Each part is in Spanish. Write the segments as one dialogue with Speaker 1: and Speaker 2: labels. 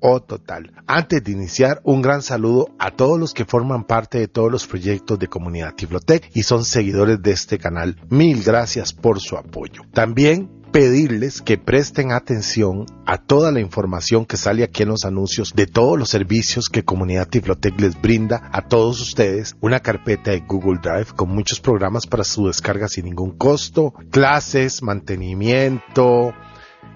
Speaker 1: o total. Antes de iniciar, un gran saludo a todos los que forman parte de todos los proyectos de Comunidad Tiflotec y son seguidores de este canal. Mil gracias por su apoyo. También pedirles que presten atención a toda la información que sale aquí en los anuncios de todos los servicios que Comunidad Tiflotec les brinda a todos ustedes. Una carpeta de Google Drive con muchos programas para su descarga sin ningún costo, clases, mantenimiento,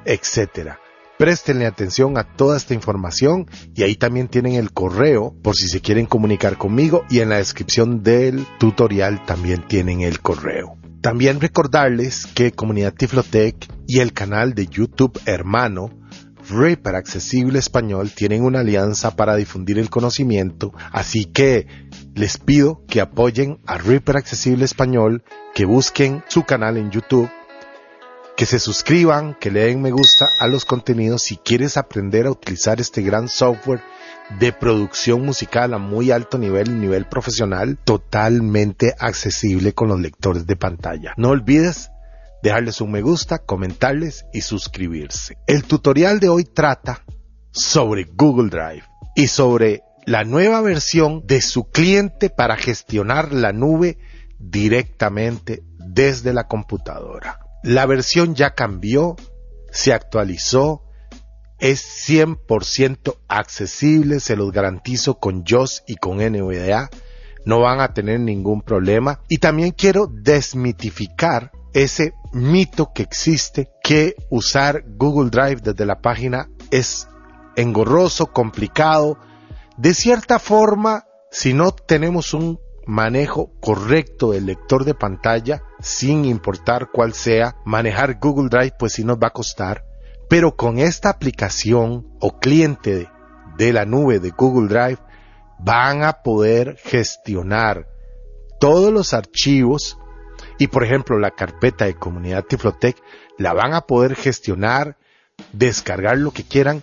Speaker 1: etcétera. Préstenle atención a toda esta información y ahí también tienen el correo por si se quieren comunicar conmigo y en la descripción del tutorial también tienen el correo. También recordarles que Comunidad Tiflotec y el canal de YouTube hermano Reaper Accesible Español tienen una alianza para difundir el conocimiento, así que les pido que apoyen a Reaper Accesible Español, que busquen su canal en YouTube que se suscriban, que le den me gusta a los contenidos si quieres aprender a utilizar este gran software de producción musical a muy alto nivel, nivel profesional, totalmente accesible con los lectores de pantalla. No olvides dejarles un me gusta, comentarles y suscribirse. El tutorial de hoy trata sobre Google Drive y sobre la nueva versión de su cliente para gestionar la nube directamente desde la computadora. La versión ya cambió, se actualizó, es 100% accesible, se los garantizo con JOS y con NVDA, no van a tener ningún problema. Y también quiero desmitificar ese mito que existe que usar Google Drive desde la página es engorroso, complicado. De cierta forma, si no tenemos un manejo correcto del lector de pantalla, sin importar cuál sea, manejar Google Drive pues sí nos va a costar, pero con esta aplicación o cliente de, la nube de Google Drive van a poder gestionar todos los archivos y por ejemplo la carpeta de comunidad Tiflotec la van a poder gestionar, descargar lo que quieran,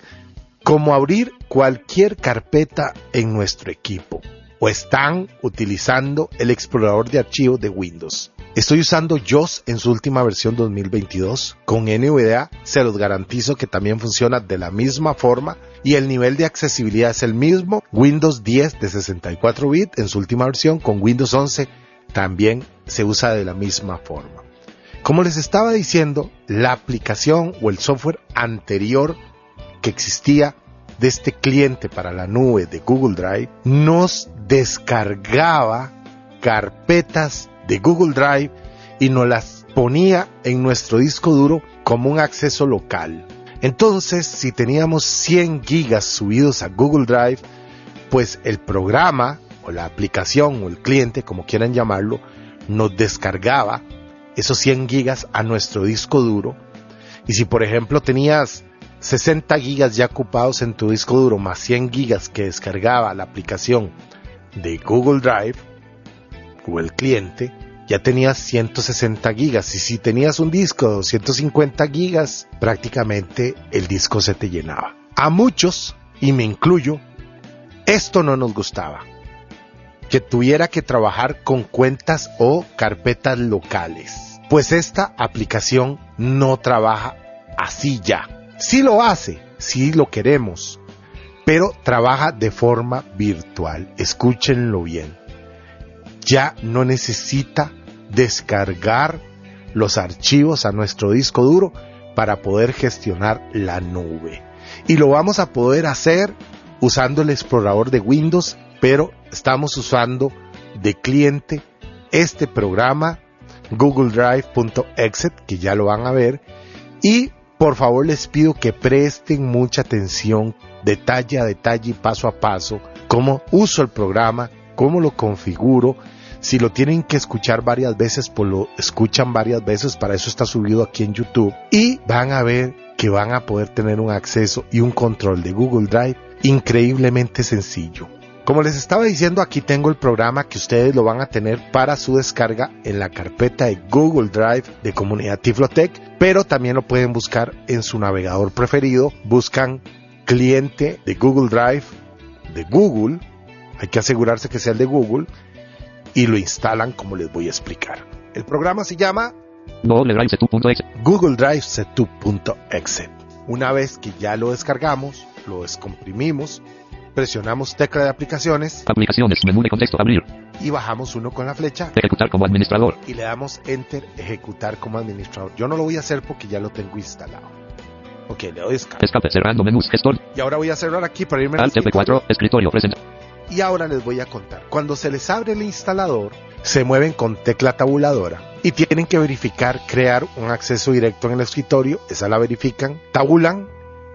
Speaker 1: como abrir cualquier carpeta en nuestro equipo o están utilizando el explorador de archivos de Windows. Estoy usando JOS en su última versión 2022. Con NVDA se los garantizo que también funciona de la misma forma y el nivel de accesibilidad es el mismo. Windows 10 de 64 bits en su última versión con Windows 11 también se usa de la misma forma. Como les estaba diciendo, la aplicación o el software anterior que existía de este cliente para la nube de Google Drive nos descargaba carpetas de Google Drive y nos las ponía en nuestro disco duro como un acceso local. Entonces, si teníamos 100 gigas subidos a Google Drive, pues el programa o la aplicación o el cliente, como quieran llamarlo, nos descargaba esos 100 gigas a nuestro disco duro. Y si por ejemplo tenías 60 gigas ya ocupados en tu disco duro más 100 gigas que descargaba la aplicación de Google Drive o el cliente, ya tenías 160 gigas. Y si tenías un disco de 250 gigas, prácticamente el disco se te llenaba. A muchos, y me incluyo, esto no nos gustaba. Que tuviera que trabajar con cuentas o carpetas locales. Pues esta aplicación no trabaja así ya Sí lo hace, sí lo queremos, pero trabaja de forma virtual. Escúchenlo bien. Ya no necesita descargar los archivos a nuestro disco duro para poder gestionar la nube. Y lo vamos a poder hacer usando el explorador de Windows, pero estamos usando de cliente este programa googledrive.exit, que ya lo van a ver, y por favor les pido que presten mucha atención, detalle a detalle y paso a paso, cómo uso el programa, cómo lo configuro, si lo tienen que escuchar varias veces, pues lo escuchan varias veces, para eso está subido aquí en YouTube, y van a ver que van a poder tener un acceso y un control de Google Drive increíblemente sencillo. Como les estaba diciendo, aquí tengo el programa que ustedes lo van a tener para su descarga en la carpeta de Google Drive de Comunidad Tiflotech, pero también lo pueden buscar en su navegador preferido. Buscan cliente de Google Drive de Google, hay que asegurarse que sea el de Google, y lo instalan como les voy a explicar. El programa se llama
Speaker 2: Google Drive Setup.exe.
Speaker 1: Google Drive Setup.exe. Una vez que ya lo descargamos, lo descomprimimos, presionamos tecla de aplicaciones
Speaker 2: Aplicaciones, menú de contexto, abrir,
Speaker 1: y bajamos uno con la flecha
Speaker 2: ejecutar como administrador,
Speaker 1: y le damos enter ejecutar como administrador. Yo no lo voy a hacer porque ya lo tengo instalado. Ok, le doy escape.
Speaker 2: escape, cerrando menús, gestor,
Speaker 1: Y ahora voy a cerrar aquí para irme al
Speaker 2: Alt F4, escritorio, presenta,
Speaker 1: Y ahora les voy a contar. Cuando se les abre el instalador, se mueven con tecla tabuladora y tienen que verificar crear un acceso directo en el escritorio. Esa la verifican, tabulan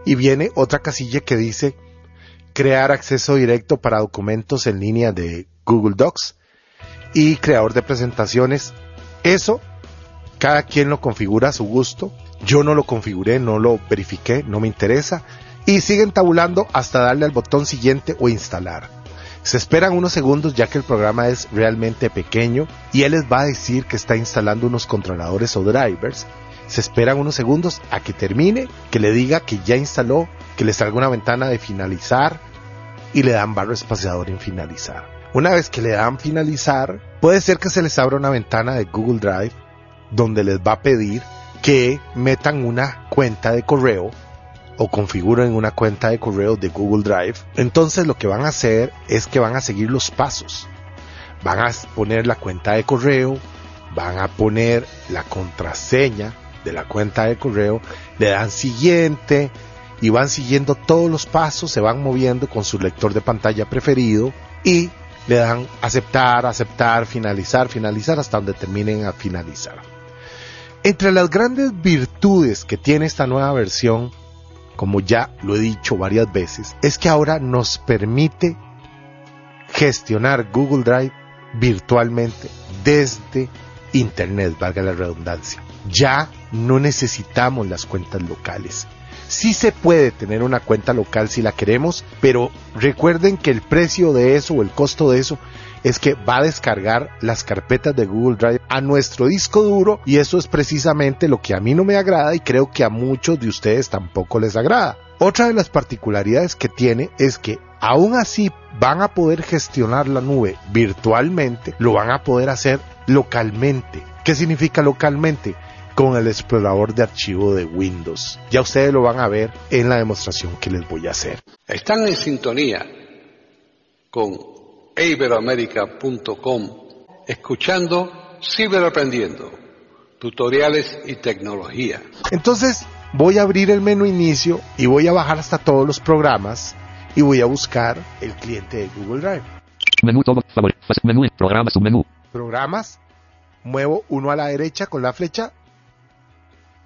Speaker 1: y viene otra casilla que dice crear acceso directo para documentos en línea de Google Docs y creador de presentaciones. Eso cada quien lo configura a su gusto. Yo no lo configuré, no lo verifiqué, no me interesa. Y siguen tabulando hasta darle al botón siguiente o instalar. Se esperan unos segundos ya que el programa es realmente pequeño y él les va a decir que está instalando unos controladores o drivers. Se esperan unos segundos a que termine, que le diga que ya instaló, que le salga una ventana de finalizar y le dan barra espaciador en finalizar. Una vez que le dan finalizar, puede ser que se les abra una ventana de Google Drive donde les va a pedir que metan una cuenta de correo o configuren una cuenta de correo de Google Drive. Entonces lo que van a hacer es que van a seguir los pasos. Van a poner la cuenta de correo, van a poner la contraseña de la cuenta de correo, le dan siguiente y van siguiendo todos los pasos, se van moviendo con su lector de pantalla preferido y le dan aceptar, aceptar, finalizar, finalizar hasta donde terminen a finalizar. Entre las grandes virtudes que tiene esta nueva versión, como ya lo he dicho varias veces, es que ahora nos permite gestionar Google Drive virtualmente desde Internet, valga la redundancia. Ya no necesitamos las cuentas locales. Sí se puede tener una cuenta local si la queremos, pero recuerden que el precio de eso o el costo de eso es que va a descargar las carpetas de Google Drive a nuestro disco duro y eso es precisamente lo que a mí no me agrada y creo que a muchos de ustedes tampoco les agrada. Otra de las particularidades que tiene es que aún así van a poder gestionar la nube virtualmente, lo van a poder hacer localmente. ¿Qué significa localmente? Con el explorador de archivo de Windows. Ya ustedes lo van a ver en la demostración que les voy a hacer.
Speaker 3: Están en sintonía con iberoamerica.com, escuchando Ciberaprendiendo, tutoriales y tecnología.
Speaker 1: Entonces voy a abrir el menú inicio y voy a bajar hasta todos los programas y voy a buscar el cliente de Google Drive.
Speaker 2: menú todo, favor, menú, programa, submenú,
Speaker 1: Programas, muevo uno a la derecha con la flecha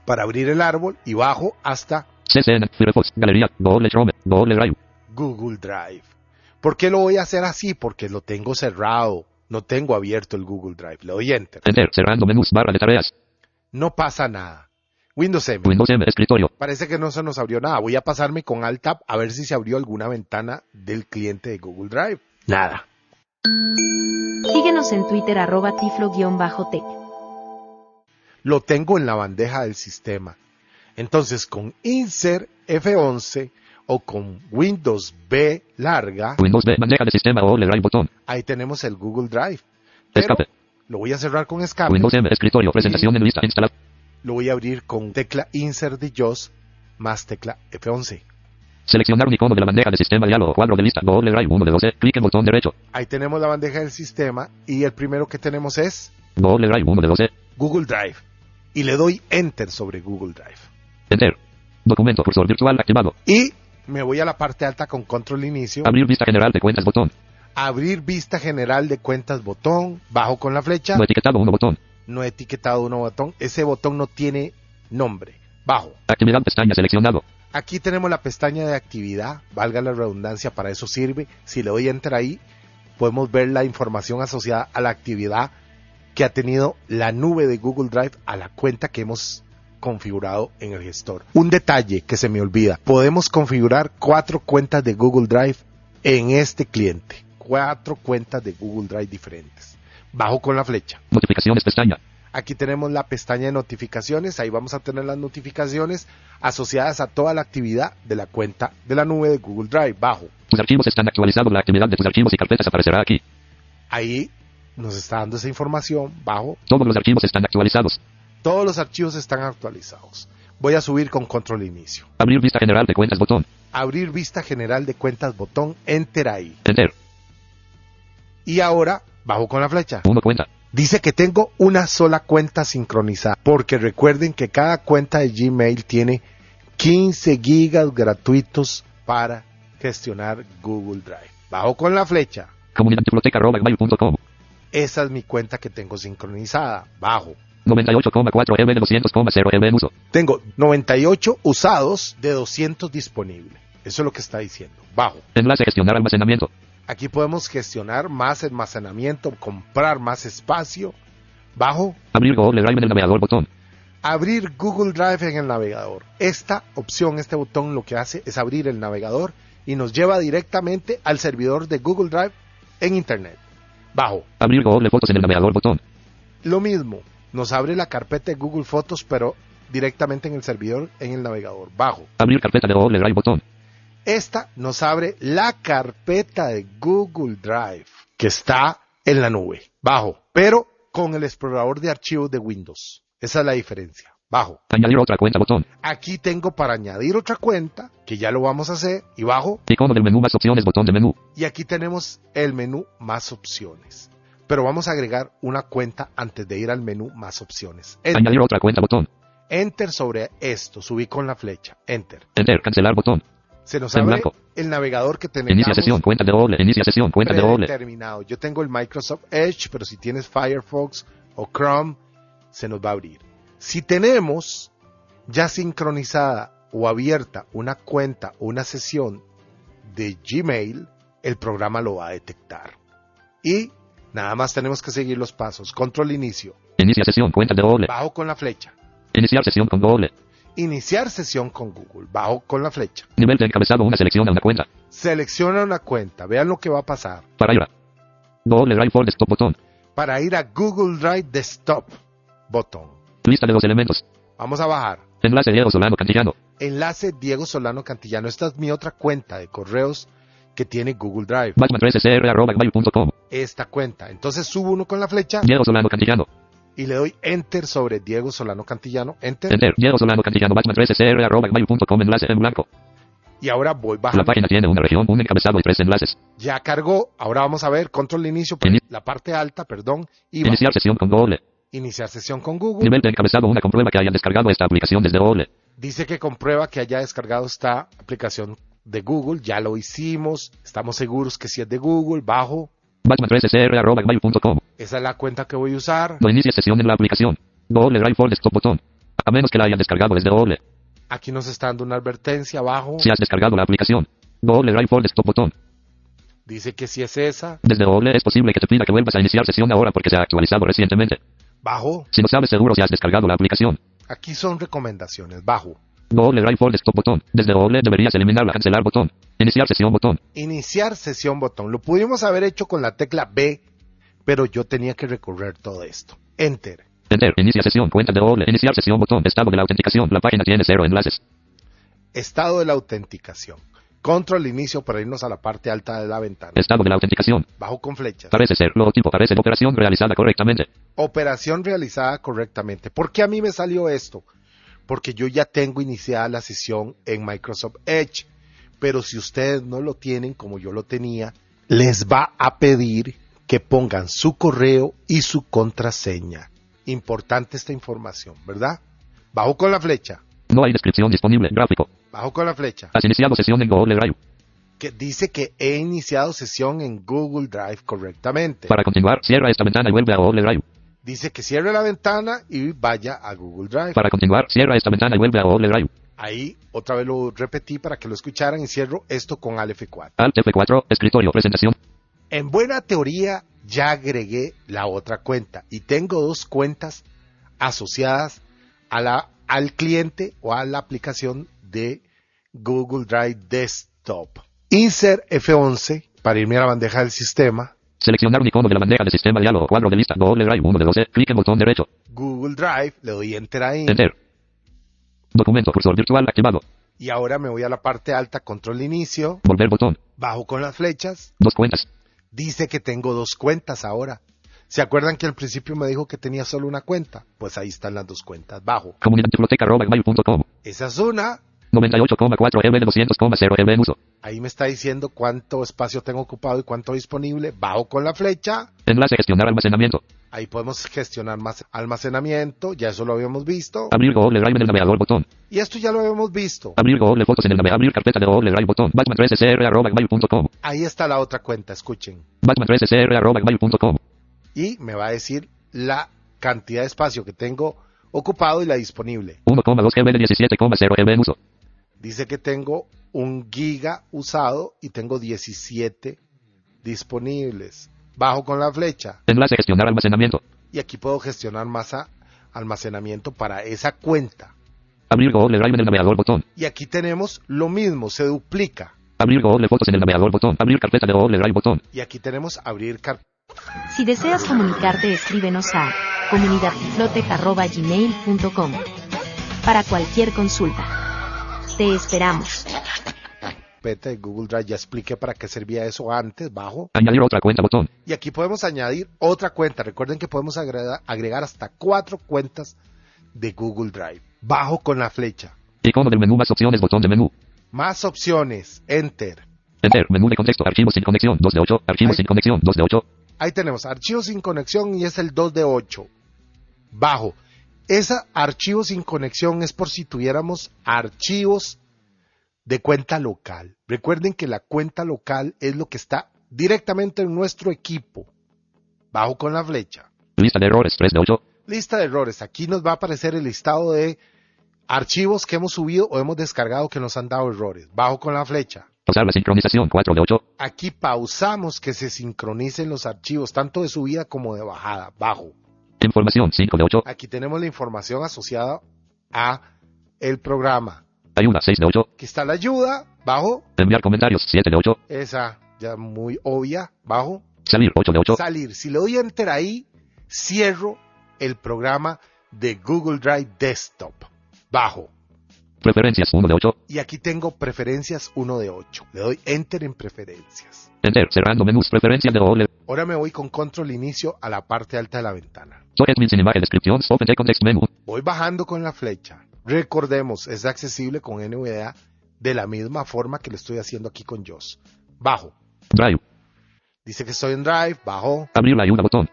Speaker 1: para abrir el árbol y bajo hasta
Speaker 2: galería, Google Drive,
Speaker 1: Google Drive. ¿Por qué lo voy a hacer así? Porque lo tengo cerrado, no tengo abierto el Google Drive. Le doy Enter.
Speaker 2: enter, cerrando menús, barra de tareas,
Speaker 1: No pasa nada. Windows M.
Speaker 2: Windows M, escritorio,
Speaker 1: Parece que no se nos abrió nada. Voy a pasarme con Alt Tab a ver si se abrió alguna ventana del cliente de Google Drive. Nada.
Speaker 4: Síguenos en Twitter arroba tiflo-tech.
Speaker 1: Lo tengo en la bandeja del sistema. Entonces con Insert F11 o con Windows B larga,
Speaker 2: Windows B, bandeja de sistema, Google Drive, botón,
Speaker 1: ahí tenemos el Google Drive. Pero
Speaker 2: escape,
Speaker 1: lo voy a cerrar con escape.
Speaker 2: Windows M, escritorio, presentación en lista, instalar,
Speaker 1: Lo voy a abrir con tecla Insert de JOS más tecla F11.
Speaker 2: seleccionar un icono de la bandeja de sistema, diálogo, cuadro de lista, Google Drive, 1 de 12, clic en botón derecho,
Speaker 1: Ahí tenemos la bandeja del sistema y el primero que tenemos es
Speaker 2: Google Drive, 1 de 12,
Speaker 1: Google Drive. Y le doy Enter sobre Google Drive.
Speaker 2: enter, documento, cursor virtual activado,
Speaker 1: Y me voy a la parte alta con control inicio.
Speaker 2: abrir vista general de cuentas, botón,
Speaker 1: Abrir vista general de cuentas botón. Bajo con la flecha.
Speaker 2: No etiquetado 1 botón.
Speaker 1: No etiquetado uno botón. Ese botón no tiene nombre. Bajo.
Speaker 2: Actividad pestaña seleccionado.
Speaker 1: Aquí tenemos la pestaña de actividad, valga la redundancia, para eso sirve. Si le doy enter ahí, podemos ver la información asociada a la actividad que ha tenido la nube de Google Drive a la cuenta que hemos configurado en el gestor. Un detalle que se me olvida, podemos configurar cuatro cuentas de Google Drive en este cliente. Cuatro cuentas de Google Drive diferentes. Bajo con la flecha.
Speaker 2: Notificaciones pestaña.
Speaker 1: Aquí tenemos la pestaña de notificaciones, ahí vamos a tener las notificaciones asociadas a toda la actividad de la cuenta de la nube de Google Drive. Bajo.
Speaker 2: Tus archivos están actualizados. La actividad de tus archivos y carpetas aparecerá aquí.
Speaker 1: Ahí nos está dando esa información. Bajo.
Speaker 2: Todos los archivos están actualizados.
Speaker 1: Todos los archivos están actualizados. Voy a subir con control inicio.
Speaker 2: Abrir vista general de cuentas botón.
Speaker 1: Abrir vista general de cuentas botón. Enter ahí.
Speaker 2: Enter.
Speaker 1: Y ahora bajo con la flecha.
Speaker 2: Uno cuenta.
Speaker 1: Dice que tengo una sola cuenta sincronizada, porque recuerden que cada cuenta de Gmail tiene 15 gigas gratuitos para gestionar Google Drive. Bajo con la flecha.
Speaker 2: Comunidadbiblioteca.com.
Speaker 1: Esa es mi cuenta que tengo sincronizada. Bajo.
Speaker 2: 98,4 MB de 200,0 MB en uso.
Speaker 1: Tengo 98 usados de 200 disponibles. Eso es lo que está diciendo. Bajo.
Speaker 2: Enlace gestionar almacenamiento.
Speaker 1: Aquí podemos gestionar más almacenamiento, comprar más espacio. Bajo.
Speaker 2: Abrir Google Drive en el navegador botón.
Speaker 1: Abrir Google Drive en el navegador. Esta opción, este botón lo que hace es abrir el navegador y nos lleva directamente al servidor de Google Drive en Internet. Bajo.
Speaker 2: Abrir Google Fotos en el navegador botón.
Speaker 1: Lo mismo, nos abre la carpeta de Google Fotos, pero directamente en el servidor en el navegador. Bajo.
Speaker 2: Abrir carpeta de Google Drive botón.
Speaker 1: Esta nos abre la carpeta de Google Drive que está en la nube. Bajo. Pero con el explorador de archivos de Windows. Esa es la diferencia. Bajo.
Speaker 2: Añadir otra cuenta botón.
Speaker 1: Aquí tengo para añadir otra cuenta, que ya lo vamos a hacer, y bajo.
Speaker 2: Icono del menú más opciones botón de menú.
Speaker 1: Y aquí tenemos el menú más opciones. Pero vamos a agregar una cuenta antes de ir al menú más opciones. Enter,
Speaker 2: Añadir otra cuenta botón.
Speaker 1: Enter sobre esto, subí con la flecha. Enter.
Speaker 2: Enter. Cancelar botón.
Speaker 1: Se nos abre
Speaker 2: blanco.
Speaker 1: el navegador que tenemos.
Speaker 2: Inicia sesión. Cuenta de Google. Inicia sesión. Cuenta de Google.
Speaker 1: terminado. Yo tengo el Microsoft Edge, pero si tienes Firefox o Chrome, se nos va a abrir. Si tenemos ya sincronizada o abierta una cuenta o una sesión de Gmail, el programa lo va a detectar. Y nada más tenemos que seguir los pasos. Control inicio.
Speaker 2: Inicia sesión. Cuenta de Google.
Speaker 1: Bajo con la flecha.
Speaker 2: Iniciar sesión con Google.
Speaker 1: Iniciar sesión con Google. Bajo con la flecha.
Speaker 2: Nivel de encabezado. Una selección a una cuenta.
Speaker 1: Selecciona una cuenta. Vean lo que va a pasar.
Speaker 2: Para ir a Google Drive for Desktop botón.
Speaker 1: Para ir a Google Drive Desktop. Botón.
Speaker 2: Lista de los elementos.
Speaker 1: Vamos a bajar.
Speaker 2: Enlace Diego Solano Cantillano.
Speaker 1: Enlace Diego Solano Cantillano. Esta es mi otra cuenta de correos que tiene Google Drive.
Speaker 2: Batman 3SR arroba gmail.com.
Speaker 1: Esta cuenta. Entonces subo uno con la flecha
Speaker 2: Diego Solano Cantillano.
Speaker 1: y le doy enter sobre Diego Solano Cantillano. Enter.
Speaker 2: Enter. Diego Solano Cantillano. Batman 3SR arroba gmail.com. Enlace en blanco.
Speaker 1: Y ahora voy
Speaker 2: La
Speaker 1: bajando.
Speaker 2: página tiene una región, un encabezado y tres enlaces.
Speaker 1: Ya cargó. Ahora vamos a ver control de inicio.
Speaker 2: Ini-
Speaker 1: La parte alta, perdón. Y
Speaker 2: Iniciar sesión con Google.
Speaker 1: Iniciar sesión con Google.
Speaker 2: Nivel de encabezado. Una comprueba que hayan descargado esta aplicación desde Google.
Speaker 1: Dice que comprueba que haya descargado esta aplicación de Google. Ya lo hicimos. Estamos seguros que si es de Google. Bajo.
Speaker 2: Batman 3SR arroba gmail.com.
Speaker 1: Esa es la cuenta que voy a usar.
Speaker 2: No inicia sesión en la aplicación. Google Drive for Desktop botón. A menos que la hayan descargado desde Google.
Speaker 1: Aquí nos está dando una advertencia abajo.
Speaker 2: Si has descargado la aplicación. Google Drive for Desktop botón.
Speaker 1: Dice que si es esa.
Speaker 2: Desde Google es posible que te pida que vuelvas a iniciar sesión ahora porque se ha actualizado recientemente.
Speaker 1: Bajo.
Speaker 2: Si no sabes seguro si has descargado la aplicación.
Speaker 1: Aquí son recomendaciones. Bajo.
Speaker 2: Google Drive for Desktop botón. Desde Google deberías eliminar la cancelar botón. Iniciar sesión botón.
Speaker 1: Iniciar sesión botón. Lo pudimos haber hecho con la tecla B, pero yo tenía que recorrer todo esto. Enter.
Speaker 2: Enter. Inicia sesión. Cuenta de Google. Iniciar sesión botón. Estado de la autenticación. La página tiene cero enlaces.
Speaker 1: Estado de la autenticación. Control inicio para irnos a la parte alta de la ventana.
Speaker 2: Estado de la autenticación.
Speaker 1: Bajo con flechas.
Speaker 2: Parece ser. Logotipo. Parece operación realizada correctamente.
Speaker 1: Operación realizada correctamente. ¿Por qué a mí me salió esto? Porque yo ya tengo iniciada la sesión en Microsoft Edge. Pero si ustedes no lo tienen como yo lo tenía, les va a pedir que pongan su correo y su contraseña. Importante esta información, ¿verdad? Bajo con la flecha.
Speaker 2: No hay descripción disponible. Gráfico.
Speaker 1: Bajo con la flecha.
Speaker 2: Has iniciado sesión en Google Drive.
Speaker 1: que dice que he iniciado sesión en Google Drive correctamente.
Speaker 2: Para continuar, cierra esta ventana y vuelve a Google Drive.
Speaker 1: Dice que cierre la ventana y vaya a Google Drive.
Speaker 2: Para continuar, cierra esta ventana y vuelve a Google Drive.
Speaker 1: Ahí otra vez lo repetí para que lo escucharan y cierro esto con Alt F4.
Speaker 2: Alt F4, escritorio, presentación.
Speaker 1: En buena teoría ya agregué la otra cuenta y tengo dos cuentas asociadas a la, al cliente o a la aplicación de Google Drive Desktop. Insert F11 para irme a la bandeja del sistema.
Speaker 2: Seleccionar un icono de la bandeja de sistema diálogo cuadro de lista Google Drive 1 de 12. Clic en botón derecho.
Speaker 1: Google Drive, le doy Enter ahí.
Speaker 2: Enter. Documento cursor virtual activado.
Speaker 1: Y ahora me voy a la parte alta, control inicio,
Speaker 2: Volver botón.
Speaker 1: bajo con las flechas.
Speaker 2: Dos cuentas.
Speaker 1: Dice que tengo dos cuentas ahora. ¿Se acuerdan que al principio me dijo que tenía solo una cuenta? Pues ahí están las dos cuentas, bajo.
Speaker 2: Comunidad biblioteca arroba gmail.com.
Speaker 1: Esa es una.
Speaker 2: 98,4 MB de 200,0 MB en uso.
Speaker 1: Ahí me está diciendo cuánto espacio tengo ocupado y cuánto disponible. Bajo con la flecha.
Speaker 2: Enlace gestionar almacenamiento.
Speaker 1: Ahí podemos gestionar más almacenamiento. Ya eso lo habíamos visto.
Speaker 2: Abrir Google Drive en el navegador botón.
Speaker 1: Y esto ya lo habíamos visto.
Speaker 2: Abrir Google Fotos en el navegador. Abrir carpeta de Google Drive botón. Batman 3SR arroba gmail.com.
Speaker 1: Ahí está la otra cuenta, escuchen.
Speaker 2: Batman 3SR arroba gmail.com.
Speaker 1: Y me va a decir la cantidad de espacio que tengo ocupado y la disponible.
Speaker 2: 1,2 GB de 17,0 MB en uso.
Speaker 1: Dice que tengo un giga usado y tengo 17 disponibles. Bajo con la flecha.
Speaker 2: Enlace gestionar almacenamiento.
Speaker 1: Y aquí puedo gestionar más almacenamiento para esa cuenta.
Speaker 2: Abrir Google Drive en el navegador botón.
Speaker 1: Y aquí tenemos lo mismo, se duplica.
Speaker 2: Abrir Google Fotos en el navegador botón. Abrir carpeta de Google Drive botón.
Speaker 1: Y aquí tenemos abrir carpeta.
Speaker 4: Si deseas comunicarte, escríbenos a comunidadtiflotec.gmail.com para cualquier consulta. Te esperamos.
Speaker 1: de Google Drive. Ya expliqué para qué servía eso antes, bajo.
Speaker 2: Añadir otra cuenta botón.
Speaker 1: Y aquí podemos añadir otra cuenta. Recuerden que podemos agrega- agregar hasta cuatro cuentas de Google Drive. Bajo con la flecha.
Speaker 2: Icono del menú más opciones botón de menú.
Speaker 1: Más opciones. Enter.
Speaker 2: Enter. Menú de contexto. Archivos sin conexión 2 de 8. Archivos
Speaker 1: Ay.
Speaker 2: sin conexión 2 de 8.
Speaker 1: Ahí tenemos archivos sin conexión y es el 2 de 8. Bajo. Esa archivo sin conexión es por si tuviéramos archivos de cuenta local. Recuerden que la cuenta local es lo que está directamente en nuestro equipo. Bajo con la flecha.
Speaker 2: Lista de errores 3 de 8.
Speaker 1: Lista de errores. Aquí nos va a aparecer el listado de archivos que hemos subido o hemos descargado que nos han dado errores. Bajo con la flecha.
Speaker 2: Pausar la sincronización 4 de 8.
Speaker 1: Aquí pausamos que se sincronicen los archivos, tanto de subida como de bajada. Bajo.
Speaker 2: Información 5 de 8.
Speaker 1: Aquí tenemos la información asociada a el programa.
Speaker 2: Ayuda 6 de 8.
Speaker 1: Aquí está la ayuda, bajo,
Speaker 2: Enviar comentarios 7 de 8.
Speaker 1: esa ya muy obvia, bajo.
Speaker 2: Salir 8 de 8.
Speaker 1: Salir. Si le doy enter ahí, cierro el programa de Google Drive Desktop. Bajo.
Speaker 2: Preferencias 1 de 8.
Speaker 1: Y aquí tengo preferencias 1 de 8. Le doy enter en preferencias.
Speaker 2: Enter. Cerrando menús. Preferencias de Google.
Speaker 1: Ahora me voy con control inicio a la parte alta de la ventana.
Speaker 2: Descripción. Context menu.
Speaker 1: Voy bajando con la flecha. Recordemos, es accesible con NVDA de la misma forma que lo estoy haciendo aquí con JOS. Bajo.
Speaker 2: Drive.
Speaker 1: Dice que estoy en Drive, bajo,
Speaker 2: Abrir la ayuda botón.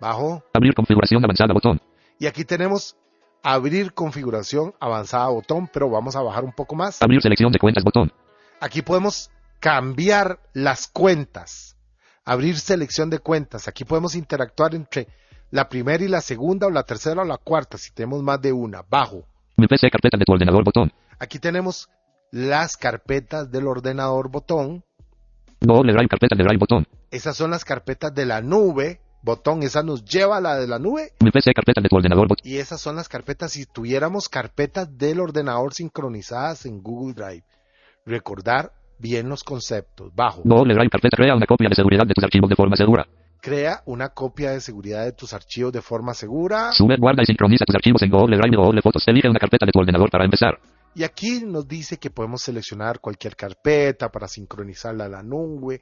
Speaker 1: bajo.
Speaker 2: Abrir configuración avanzada botón.
Speaker 1: Y aquí tenemos abrir configuración avanzada botón, pero vamos a bajar un poco más.
Speaker 2: Abrir selección de cuentas botón.
Speaker 1: Aquí podemos cambiar las cuentas. Abrir selección de cuentas. Aquí podemos interactuar entre la primera y la segunda o la tercera o la cuarta si tenemos más de una. Bajo.
Speaker 2: Mi PC carpeta de tu ordenador botón.
Speaker 1: Aquí tenemos las carpetas del ordenador botón.
Speaker 2: Google Drive carpeta de Drive botón.
Speaker 1: Esas son las carpetas de la nube. Botón, esa nos lleva a la de la nube.
Speaker 2: Mi PC carpeta de tu ordenador.
Speaker 1: Y esas son las carpetas si tuviéramos carpetas del ordenador sincronizadas en Google Drive. Recordar bien los conceptos. Bajo.
Speaker 2: Google Drive carpeta crea una copia de seguridad de tus archivos de forma segura.
Speaker 1: Crea una copia de seguridad de tus archivos de forma segura.
Speaker 2: Sube, guarda y sincroniza tus archivos en Google Drive y Google Fotos. Elige una carpeta de tu ordenador para empezar.
Speaker 1: Y aquí nos dice que podemos seleccionar cualquier carpeta para sincronizarla a la nube,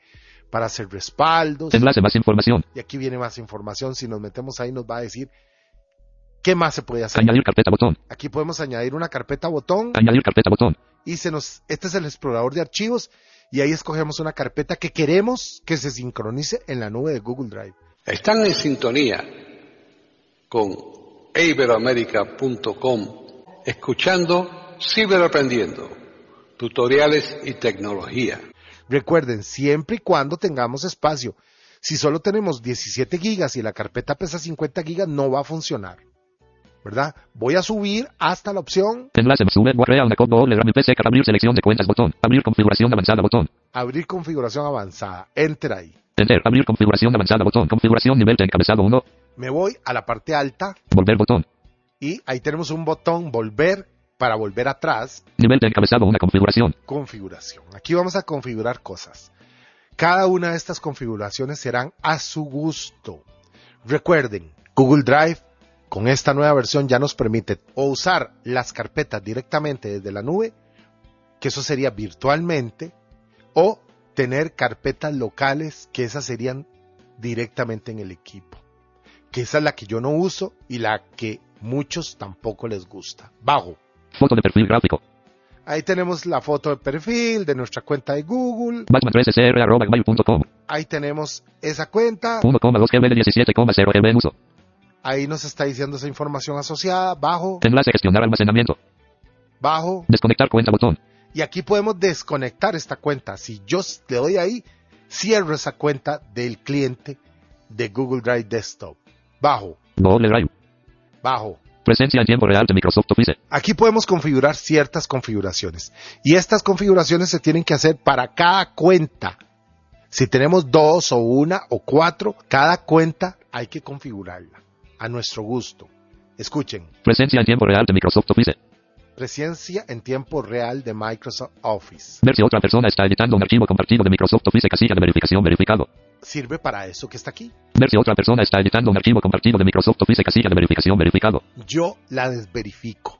Speaker 1: para hacer respaldos.
Speaker 2: Enlace más información.
Speaker 1: Y aquí viene más información. Si nos metemos ahí nos va a decir qué más se puede hacer.
Speaker 2: Añadir carpeta botón.
Speaker 1: Aquí podemos añadir una carpeta botón
Speaker 2: Añadir carpeta botón.
Speaker 1: y se nos, este es el explorador de archivos y ahí escogemos una carpeta que queremos que se sincronice en la nube de Google Drive.
Speaker 3: Están en sintonía con iberoamerica.com, escuchando Ciberaprendiendo, tutoriales y tecnología.
Speaker 1: Recuerden, siempre y cuando tengamos espacio. Si solo tenemos 17 gigas y la carpeta pesa 50 gigas, no va a funcionar. ¿Verdad? Voy a subir hasta la opción
Speaker 2: Enlace sube, una combo PC abrir selección de cuentas botón. Abrir configuración avanzada botón.
Speaker 1: abrir configuración avanzada. Enter ahí.
Speaker 2: Enter. Abrir configuración avanzada botón. Configuración nivel de encabezado 1.
Speaker 1: Me voy a la parte alta
Speaker 2: Volver botón.
Speaker 1: y ahí tenemos un botón volver para volver atrás.
Speaker 2: Nivel de encabezado una configuración.
Speaker 1: Configuración. Aquí vamos a configurar cosas. Cada una de estas configuraciones serán a su gusto. Recuerden, Google Drive con esta nueva versión ya nos permite o usar las carpetas directamente desde la nube, que eso sería virtualmente, o tener carpetas locales, que esas serían directamente en el equipo. Que esa es la que yo no uso y la que muchos tampoco les gusta. Bajo.
Speaker 2: Foto de perfil gráfico.
Speaker 1: Ahí tenemos la foto de perfil de nuestra cuenta de Google.
Speaker 2: Batman 3SR arroba gmail.com.
Speaker 1: Ahí tenemos esa cuenta.
Speaker 2: 1,2 GB de 17,0 GB en uso.
Speaker 1: Ahí nos está diciendo esa información asociada. Bajo,
Speaker 2: Enlace gestionar almacenamiento.
Speaker 1: bajo.
Speaker 2: Desconectar cuenta botón.
Speaker 1: Y aquí podemos desconectar esta cuenta. Si yo le doy ahí, cierro esa cuenta del cliente de Google Drive Desktop. Bajo,
Speaker 2: Google Drive.
Speaker 1: bajo.
Speaker 2: Presencia en tiempo real de Microsoft Office.
Speaker 1: Aquí podemos configurar ciertas configuraciones. Y estas configuraciones se tienen que hacer para cada cuenta. Si tenemos dos o una o cuatro, cada cuenta hay que configurarla a nuestro gusto. Escuchen,
Speaker 2: Presencia en tiempo real de Microsoft Office.
Speaker 1: presencia en tiempo real de Microsoft Office.
Speaker 2: Ver si otra persona está editando un archivo compartido de Microsoft Office casilla de verificación verificado.
Speaker 1: Sirve para eso que está aquí.
Speaker 2: Ver si otra persona está editando un archivo compartido de Microsoft Office casilla de verificación verificado.
Speaker 1: Yo la desverifico.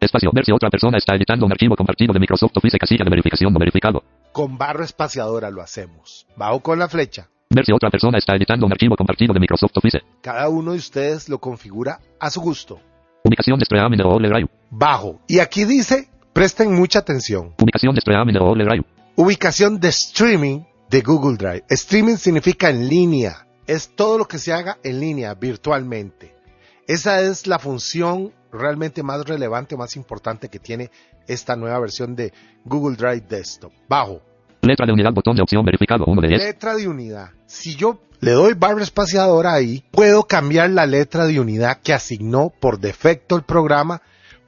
Speaker 2: Espacio. Ver si otra persona está editando un archivo compartido de Microsoft Office casilla de verificación no verificado.
Speaker 1: Con barra espaciadora lo hacemos. Bajo con la flecha.
Speaker 2: Ver si otra persona está editando un archivo compartido de Microsoft Office.
Speaker 1: Cada uno de ustedes lo configura a su gusto.
Speaker 2: Ubicación de streaming de Google Drive.
Speaker 1: Bajo. Y aquí dice, presten mucha atención.
Speaker 2: Ubicación de de Google Drive.
Speaker 1: Ubicación de streaming de Google Drive. Streaming significa en línea. Es todo lo que se haga en línea, virtualmente. Esa es la función realmente más relevante, más importante que tiene esta nueva versión de Google Drive Desktop. Bajo.
Speaker 2: Letra de unidad botón de opción verificado 1 de 10.
Speaker 1: Letra de unidad. Si yo le doy barra espaciadora ahí, puedo cambiar la letra de unidad que asignó por defecto el programa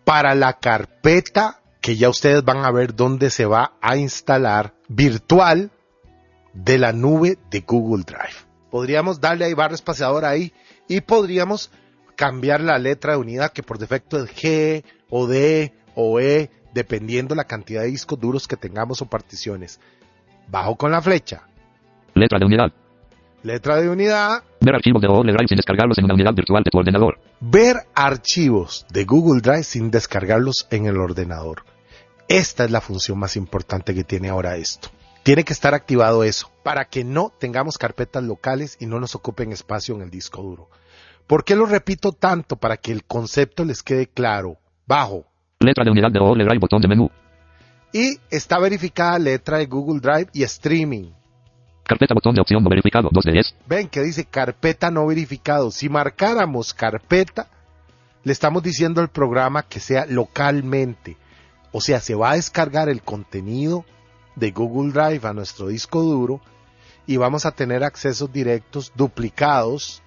Speaker 1: para la carpeta que ya ustedes van a ver dónde se va a instalar virtual de la nube de Google Drive. Podríamos darle ahí barra espaciadora ahí y podríamos cambiar la letra de unidad que por defecto es G o D o E, dependiendo la cantidad de discos duros que tengamos o particiones. Bajo con la flecha.
Speaker 2: Letra de unidad.
Speaker 1: Letra de unidad.
Speaker 2: Ver archivos de Google Drive sin descargarlos en una unidad virtual de tu ordenador.
Speaker 1: Ver archivos de Google Drive sin descargarlos en el ordenador. Esta es la función más importante que tiene ahora esto. Tiene que estar activado eso para que no tengamos carpetas locales y no nos ocupen espacio en el disco duro. ¿Por qué lo repito tanto? Para que el concepto les quede claro. Bajo.
Speaker 2: Letra de unidad de Google Drive botón de menú.
Speaker 1: Y está verificada letra de Google Drive y streaming.
Speaker 2: Carpeta botón de opción no verificado 2 de 10.
Speaker 1: Ven que dice carpeta no verificado. Si marcáramos carpeta, le estamos diciendo al programa que sea localmente. O sea, se va a descargar el contenido de Google Drive a nuestro disco duro y vamos a tener accesos directos duplicados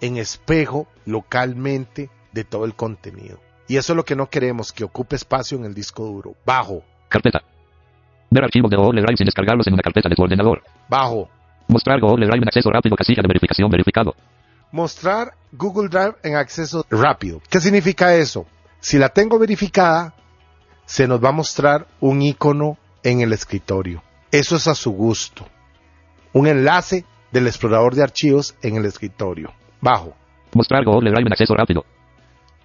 Speaker 1: en espejo localmente de todo el contenido. Y eso es lo que no queremos, que ocupe espacio en el disco duro. Bajo,
Speaker 2: Carpeta. Ver archivos de Google Drive sin descargarlos en una carpeta de tu ordenador.
Speaker 1: bajo.
Speaker 2: Mostrar Google Drive en acceso rápido casilla de verificación verificado.
Speaker 1: Mostrar Google Drive en acceso rápido. ¿Qué significa eso? Si la tengo verificada, se nos va a mostrar un icono en el escritorio. Eso es a su gusto. Un enlace del explorador de archivos en el escritorio. Bajo.
Speaker 2: Mostrar Google Drive en acceso rápido.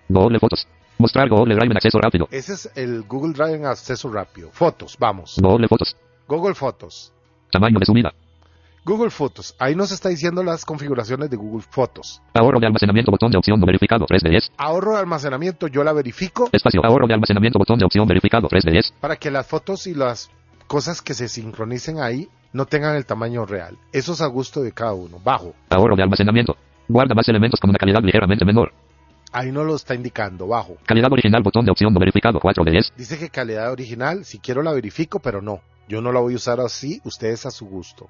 Speaker 2: Google Fotos. Mostrar Google Drive en acceso rápido.
Speaker 1: Ese es el Google Drive en acceso rápido. Fotos, vamos.
Speaker 2: Google Fotos.
Speaker 1: Google Fotos.
Speaker 2: Tamaño de subida.
Speaker 1: Google Fotos. Ahí nos está diciendo las configuraciones de Google Fotos.
Speaker 2: Ahorro de almacenamiento botón de opción no verificado 3 de 10.
Speaker 1: Ahorro de almacenamiento, yo la verifico
Speaker 2: Espacio. Ahorro de almacenamiento botón de opción verificado 3 de 10.
Speaker 1: para que las fotos y las cosas que se sincronicen ahí no tengan el tamaño real. Eso es a gusto de cada uno. Bajo.
Speaker 2: Ahorro de almacenamiento. Guarda más elementos con una calidad ligeramente menor.
Speaker 1: Ahí no lo está indicando. Bajo.
Speaker 2: Calidad original botón de opción no verificado 4 de 10.
Speaker 1: Dice que calidad original, si quiero la verifico, pero no. Yo no la voy a usar así, ustedes a su gusto.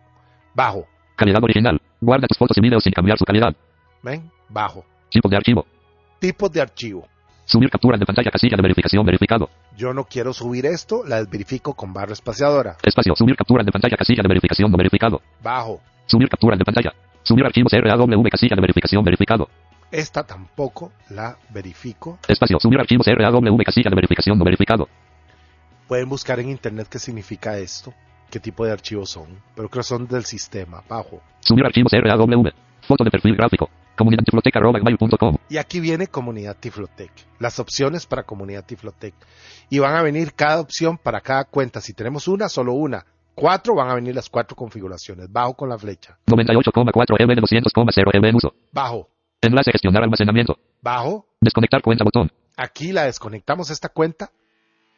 Speaker 1: Bajo.
Speaker 2: Calidad original. Guarda tus fotos y videos sin cambiar su calidad.
Speaker 1: ¿Ven? Bajo.
Speaker 2: Tipo de archivo.
Speaker 1: Tipos de archivo.
Speaker 2: Subir capturas de pantalla casilla de verificación verificado.
Speaker 1: Yo no quiero subir esto, la verifico con barra espaciadora.
Speaker 2: Espacio. Subir capturas de pantalla casilla de verificación no verificado.
Speaker 1: Bajo.
Speaker 2: Subir capturas de pantalla. Subir archivos RAW casilla de verificación verificado.
Speaker 1: Esta tampoco la verifico.
Speaker 2: Espacio. Subir archivos RAW casilla de verificación no verificado.
Speaker 1: Pueden buscar en internet qué significa esto, qué tipo de archivos son, pero creo que son del sistema. Bajo.
Speaker 2: Subir archivos RAW. Foto de perfil gráfico. Comunidadtiflotec.com.
Speaker 1: Y aquí viene Comunidad Tiflotec. Las opciones para Comunidad Tiflotec. Y van a venir cada opción para cada cuenta. Si tenemos una, solo una. Cuatro, van a venir las cuatro configuraciones. Bajo con la flecha.
Speaker 2: 98,4 EB de 200,0 EB en uso.
Speaker 1: Bajo.
Speaker 2: Enlace gestionar almacenamiento.
Speaker 1: Bajo.
Speaker 2: Desconectar cuenta botón.
Speaker 1: Aquí la desconectamos esta cuenta.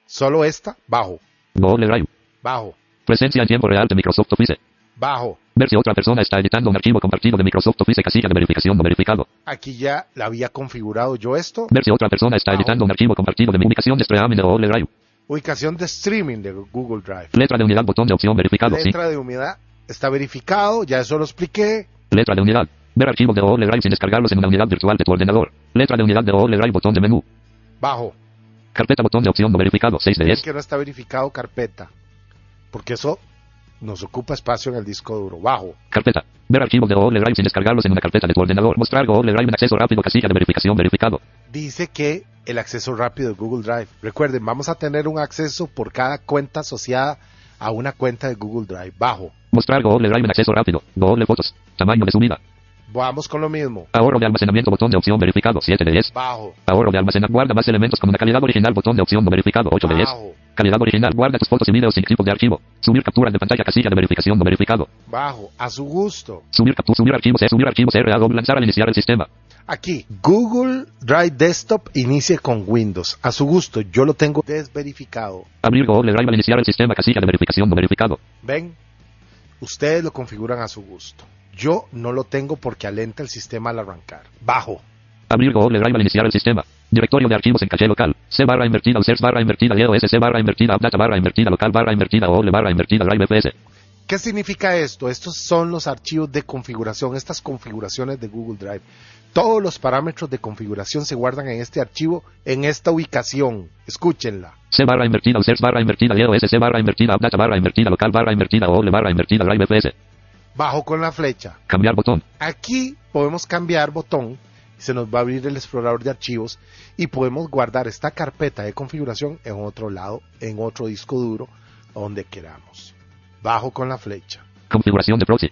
Speaker 1: Solo esta. Bajo.
Speaker 2: Google Drive.
Speaker 1: Bajo.
Speaker 2: Presencia en tiempo real de Microsoft Office.
Speaker 1: Bajo.
Speaker 2: Ver si otra persona está editando un archivo compartido de Microsoft Office casilla de verificación no verificado.
Speaker 1: Aquí ya la había configurado yo esto.
Speaker 2: Ver si otra persona está
Speaker 1: Bajo.
Speaker 2: editando un archivo compartido de mi ubicación de streaming de Google Drive.
Speaker 1: Ubicación de streaming de Google Drive.
Speaker 2: Letra de unidad botón de opción verificado. Sí.
Speaker 1: Letra de humedad. Está verificado. Ya eso lo expliqué.
Speaker 2: Letra de unidad. Ver archivos de Google Drive sin descargarlos en una unidad virtual de tu ordenador. Letra de unidad de Google Drive botón de menú.
Speaker 1: Bajo.
Speaker 2: Carpeta botón de opción no verificado. 6 de
Speaker 1: Es
Speaker 2: 10.
Speaker 1: que no está verificado carpeta. Porque eso nos ocupa espacio en el disco duro. Bajo.
Speaker 2: Carpeta. Ver archivos de Google Drive sin descargarlos en una carpeta de tu ordenador. Mostrar Google Drive en acceso rápido casilla de verificación verificado.
Speaker 1: Dice que el acceso rápido de Google Drive. Recuerden, vamos a tener un acceso por cada cuenta asociada a una cuenta de Google Drive. Bajo.
Speaker 2: Mostrar Google Drive en acceso rápido. Google Fotos. Tamaño de subida.
Speaker 1: Vamos con lo mismo.
Speaker 2: Ahorro de almacenamiento botón de opción verificado. 7 de 10.
Speaker 1: Bajo.
Speaker 2: Ahorro de almacenar. Guarda más elementos con una calidad original. Botón de opción no verificado. 8 de 10. Calidad original. Guarda tus fotos y videos sin tipo de archivo. Subir capturas de pantalla casilla de verificación no verificado.
Speaker 1: Bajo. A su gusto.
Speaker 2: Subir capturas. Subir archivos. Subir archivos RAW. Lanzar al iniciar el sistema.
Speaker 1: Aquí, Google Drive Desktop inicie con Windows. A su gusto, yo lo tengo desverificado.
Speaker 2: Abrir Google Drive al iniciar el sistema casilla de verificación no verificado.
Speaker 1: ¿Ven? Ustedes lo configuran a su gusto. Yo no lo tengo porque alenta el sistema al arrancar. Bajo.
Speaker 2: Abrir Google Drive al iniciar el sistema. Directorio de archivos en caché local. C barra invertida users barra invertida EOS C barra invertida updata barra invertida local barra invertida Google barra invertida Drive FS.
Speaker 1: ¿Qué significa esto? Estos son los archivos de configuración, estas configuraciones de Google Drive. Todos los parámetros de configuración se guardan en este archivo, en esta ubicación. Escúchenla.
Speaker 2: C barra invertida users barra invertida EOS C barra invertida updata barra invertida local barra invertida Google barra invertida Drive FS.
Speaker 1: Bajo con la flecha.
Speaker 2: Cambiar botón.
Speaker 1: Aquí podemos cambiar botón, se nos va a abrir el explorador de archivos y podemos guardar esta carpeta de configuración en otro lado, en otro disco duro, donde queramos. Bajo con la flecha.
Speaker 2: Configuración de proxy.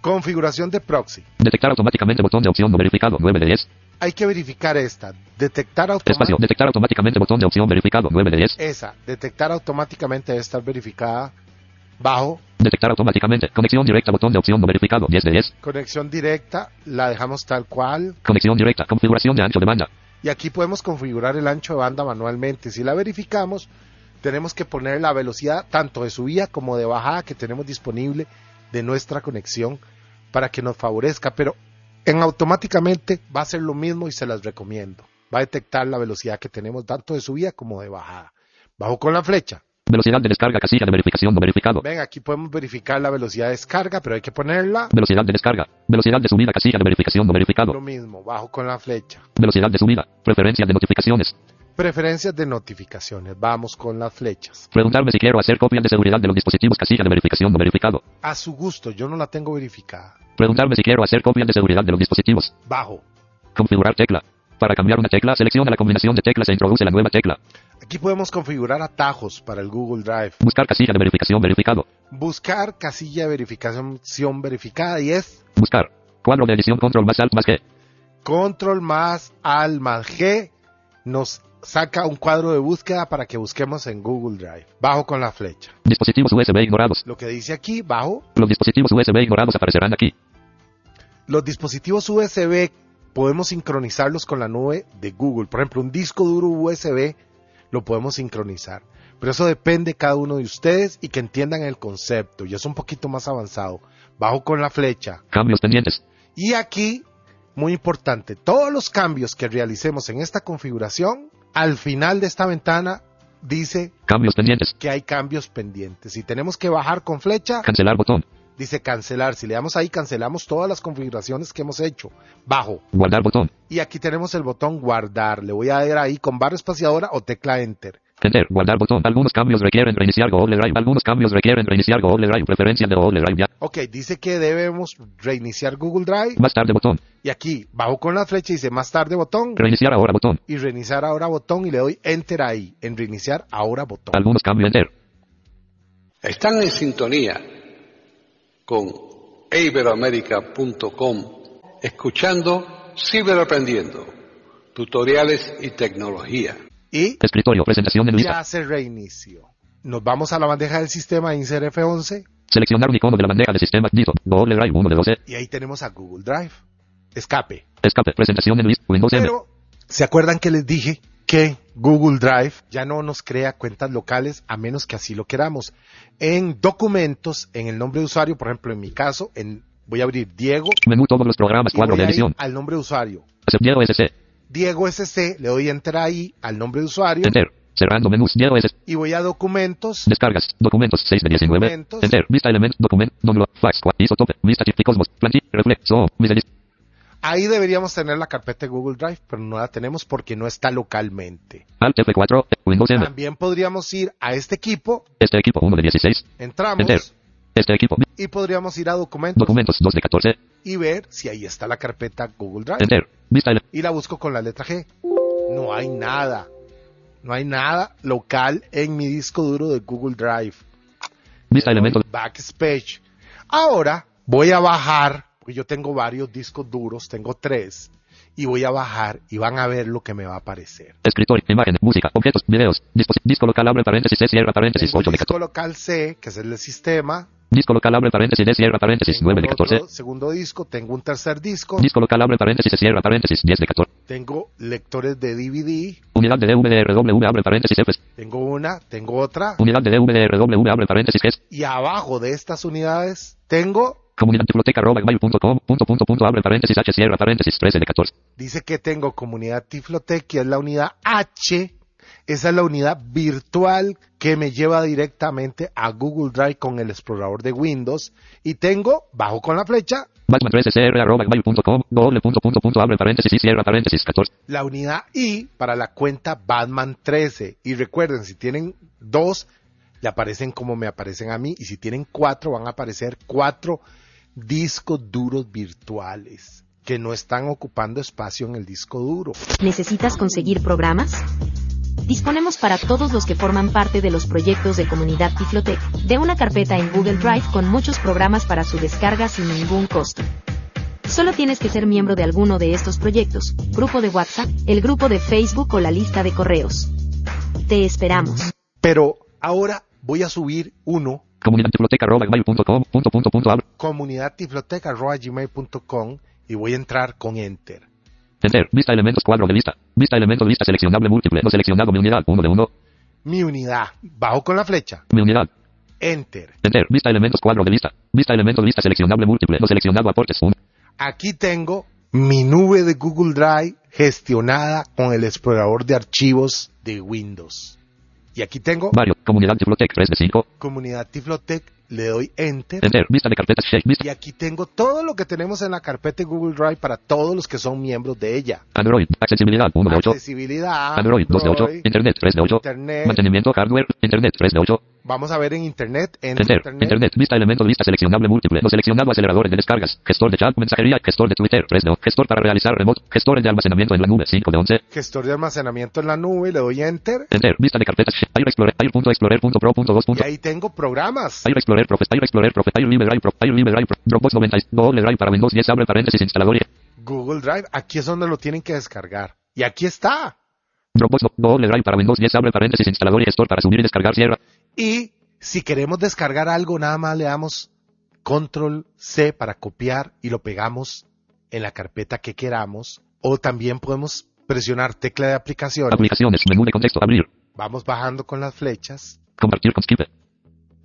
Speaker 1: Configuración de proxy.
Speaker 2: Detectar automáticamente botón de opción no verificado 9 de 10.
Speaker 1: Hay que verificar esta. Detectar automáticamente.
Speaker 2: Detectar automáticamente botón de opción verificado 9 de 10.
Speaker 1: Esa. Detectar automáticamente debe estar verificada. Bajo.
Speaker 2: Detectar automáticamente. Conexión directa botón de opción no verificado 10 de 10.
Speaker 1: Conexión directa. La dejamos tal cual.
Speaker 2: Conexión directa. Configuración de ancho de banda.
Speaker 1: Y aquí podemos configurar el ancho de banda manualmente. Si la verificamos, tenemos que poner la velocidad tanto de subida como de bajada que tenemos disponible de nuestra conexión para que nos favorezca. Pero en automáticamente va a ser lo mismo y se las recomiendo. Va a detectar la velocidad que tenemos tanto de subida como de bajada. Bajo con la flecha.
Speaker 2: Velocidad de descarga casilla de verificación no verificado.
Speaker 1: Ven, aquí podemos verificar la velocidad de descarga, pero hay que ponerla
Speaker 2: Velocidad de descarga. Velocidad de subida casilla de verificación no verificado.
Speaker 1: lo mismo. Bajo con la flecha.
Speaker 2: Velocidad de subida. Preferencias de notificaciones.
Speaker 1: Preferencias de notificaciones. Vamos con las flechas.
Speaker 2: Preguntarme si quiero hacer copias de seguridad de los dispositivos casilla de verificación no verificado.
Speaker 1: A su gusto, yo no la tengo verificada.
Speaker 2: Preguntarme si quiero hacer copias de seguridad de los dispositivos.
Speaker 1: Bajo.
Speaker 2: Configurar tecla. Para cambiar una tecla, selecciona la combinación de teclas e introduce la nueva tecla.
Speaker 1: Aquí podemos configurar atajos para el Google Drive.
Speaker 2: Buscar casilla de verificación verificado.
Speaker 1: Buscar casilla de verificación verificada y es
Speaker 2: Buscar. Cuadro de edición control más alt más G.
Speaker 1: control más al más G. Nos saca un cuadro de búsqueda para que busquemos en Google Drive. Bajo con la flecha.
Speaker 2: Dispositivos USB ignorados.
Speaker 1: Lo que dice aquí, bajo,
Speaker 2: Los dispositivos USB ignorados aparecerán aquí.
Speaker 1: los dispositivos USB podemos sincronizarlos con la nube de Google. Por ejemplo, un disco duro USB lo podemos sincronizar. Pero eso depende de cada uno de ustedes y que entiendan el concepto. Y es un poquito más avanzado. Bajo con la flecha.
Speaker 2: Cambios pendientes.
Speaker 1: Y aquí, muy importante, todos los cambios que realicemos en esta configuración, al final de esta ventana dice
Speaker 2: Cambios pendientes.
Speaker 1: que hay cambios pendientes. Si tenemos que bajar con flecha,
Speaker 2: Cancelar botón.
Speaker 1: Dice cancelar. Si le damos ahí, cancelamos todas las configuraciones que hemos hecho. Bajo.
Speaker 2: Guardar botón.
Speaker 1: Y aquí tenemos el botón guardar. Le voy a dar ahí con barra espaciadora o tecla enter.
Speaker 2: Enter. Guardar botón. Algunos cambios requieren reiniciar Google Drive. Algunos cambios requieren reiniciar Google Drive. Preferencia de Google Drive. Ya.
Speaker 1: Ok, dice que debemos reiniciar Google Drive.
Speaker 2: Más tarde botón.
Speaker 1: Y aquí, bajo con la flecha, dice más tarde botón.
Speaker 2: Reiniciar ahora botón.
Speaker 1: Y reiniciar ahora botón y le doy enter ahí. En reiniciar ahora botón.
Speaker 2: Algunos cambios. Enter.
Speaker 3: Están en sintonía con iberoamérica.com escuchando Ciberaprendiendo, tutoriales y tecnología.
Speaker 1: Y
Speaker 2: Escritorio. Presentación en lista.
Speaker 1: ya se reinició. Nos vamos a la bandeja del sistema Insert F11
Speaker 2: Seleccionar un icono de la bandeja de sistema. Listo. Google Drive 1 de 12.
Speaker 1: y ahí tenemos a Google Drive. Escape.
Speaker 2: Escape. Presentación en lista. Windows M.
Speaker 1: Pero, ¿se acuerdan que les dije que Google Drive ya no nos crea cuentas locales a menos que así lo queramos? En documentos, en el nombre de usuario, por ejemplo, en mi caso, en, voy a abrir Diego
Speaker 2: Menú todos los programas. Cuadro de edición.
Speaker 1: al nombre de usuario.
Speaker 2: Diego SC.
Speaker 1: Diego SC, le doy enter ahí al nombre de usuario
Speaker 2: Enter. Cerrando menús. Diego SC.
Speaker 1: y voy a documentos,
Speaker 2: Descargas. Documentos 6 de 19.
Speaker 1: Documentos.
Speaker 2: Enter. Vista element. Document. Nombre. Fax. cua- Isotope. Vista chip. Cosmos. Plantilla. Reflex. Oh. Mis
Speaker 1: ahí deberíamos tener la carpeta de Google Drive, pero no la tenemos porque no está localmente.
Speaker 2: Alt F4. Windows M.
Speaker 1: También podríamos ir a este equipo,
Speaker 2: Este equipo 1 de 16.
Speaker 1: entramos
Speaker 2: Enter. Este equipo.
Speaker 1: y podríamos ir a documentos
Speaker 2: Documentos 2 de 14.
Speaker 1: y ver si ahí está la carpeta Google Drive.
Speaker 2: Enter. Vista ele-
Speaker 1: y la busco con la letra G. No hay nada. No hay nada local en mi disco duro de Google Drive.
Speaker 2: Vista elementos.
Speaker 1: Backspace. Ahora voy a bajar, porque yo tengo varios discos duros, tengo tres, y voy a bajar y van a ver lo que me va a aparecer.
Speaker 2: Escritorio. Imagen. Música. Objetos. Videos. Disco local. Abre paréntesis. C. Cierra paréntesis.
Speaker 1: Tengo
Speaker 2: 8
Speaker 1: el
Speaker 2: de 14.
Speaker 1: disco local C, que es el del sistema.
Speaker 2: Disco local. Abre paréntesis. D. Cierra paréntesis.
Speaker 1: Tengo
Speaker 2: 9 de
Speaker 1: otro
Speaker 2: 14.
Speaker 1: segundo disco, tengo un tercer disco,
Speaker 2: Disco local. Abre paréntesis. C. Cierra paréntesis. 10 de 14.
Speaker 1: tengo lectores de DVD,
Speaker 2: Unidad de DVDRW. Abre paréntesis. F.
Speaker 1: tengo una, tengo otra,
Speaker 2: Unidad de DVDRW. Abre paréntesis. G.
Speaker 1: y abajo de estas unidades tengo
Speaker 2: Comunidad biblioteca arroba gmail.com, punto, punto, punto, abre paréntesis, H, cierra paréntesis, 13 de 14.
Speaker 1: Dice que tengo comunidad Tiflotec, que es la unidad H. Esa es la unidad virtual que me lleva directamente a Google Drive con el explorador de Windows. Y tengo, bajo con la flecha,
Speaker 2: Batman 13 cr arroba gmail.com, doble punto, punto, punto, abre paréntesis y cierra paréntesis, 14.
Speaker 1: la unidad I para la cuenta Batman 13. Y recuerden, si tienen dos, le aparecen como me aparecen a mí. Y si tienen cuatro, van a aparecer cuatro discos duros virtuales que no están ocupando espacio en el disco duro.
Speaker 4: ¿Necesitas conseguir programas? Disponemos para todos los que forman parte de los proyectos de comunidad Tiflotec, de una carpeta en Google Drive con muchos programas para su descarga sin ningún costo. Solo tienes que ser miembro de alguno de estos proyectos, grupo de WhatsApp, el grupo de Facebook o la lista de correos. Te esperamos.
Speaker 1: Pero ahora voy a subir uno,
Speaker 2: Comunidad punto, punto, punto,
Speaker 1: y voy a entrar con Enter.
Speaker 2: Enter, vista elementos cuadro de lista. Vista elementos lista seleccionable múltiple, no seleccionado mi unidad, 1 de 1.
Speaker 1: Mi unidad, bajo con la flecha,
Speaker 2: Mi unidad.
Speaker 1: Enter.
Speaker 2: Enter, vista elementos cuadro de lista. Vista elementos lista seleccionable múltiple, no seleccionado aportes, 1.
Speaker 1: Aquí tengo mi nube de Google Drive gestionada con el explorador de archivos de Windows. Y aquí tengo
Speaker 2: Vario, comunidad biblioteca 3 de 5.
Speaker 1: comunidad Tiflotec, le doy Enter.
Speaker 2: Enter, vista de carpetas, vista.
Speaker 1: Y aquí tengo todo lo que tenemos en la carpeta de Google Drive para todos los que son miembros de ella.
Speaker 2: Android, accesibilidad 1 de 8.
Speaker 1: Accesibilidad,
Speaker 2: Android 2 de 8.
Speaker 1: Android,
Speaker 2: Internet 3 de 8.
Speaker 1: Internet.
Speaker 2: Mantenimiento hardware, Internet 3 de 8.
Speaker 1: Vamos a ver en Internet, en
Speaker 2: Enter,
Speaker 1: Internet.
Speaker 2: Internet, vista elementos, lista seleccionable múltiple, no seleccionado aceleradores de descargas, gestor de chat, mensajería, gestor de Twitter, 3 de 8, gestor para realizar remote, gestores de almacenamiento en la nube, 5 de 11.
Speaker 1: gestor de almacenamiento en la nube, le doy Enter.
Speaker 2: Enter, vista de carpetas, Air Explorer, Air.explorer.pro.2.
Speaker 1: Y ahí tengo programas.
Speaker 2: Air Explorer, Profe, Air Explorer, Profe, Air Libre Drive, Pro, Libre Drive, Pro, Dropbox 90, Google Drive para Windows 10, abre paréntesis, instalador
Speaker 1: Google Drive, aquí es donde lo tienen que descargar. Y aquí está.
Speaker 2: Dropbox, Google Drive para Windows 10, abre paréntesis, instalador y gestor para subir y descargar, cierra.
Speaker 1: Y si queremos descargar algo, nada más le damos Control C para copiar y lo pegamos en la carpeta que queramos. O también podemos presionar tecla de aplicación.
Speaker 2: Aplicaciones, menú de contexto, abrir,
Speaker 1: Vamos bajando con las flechas.
Speaker 2: compartir con skip.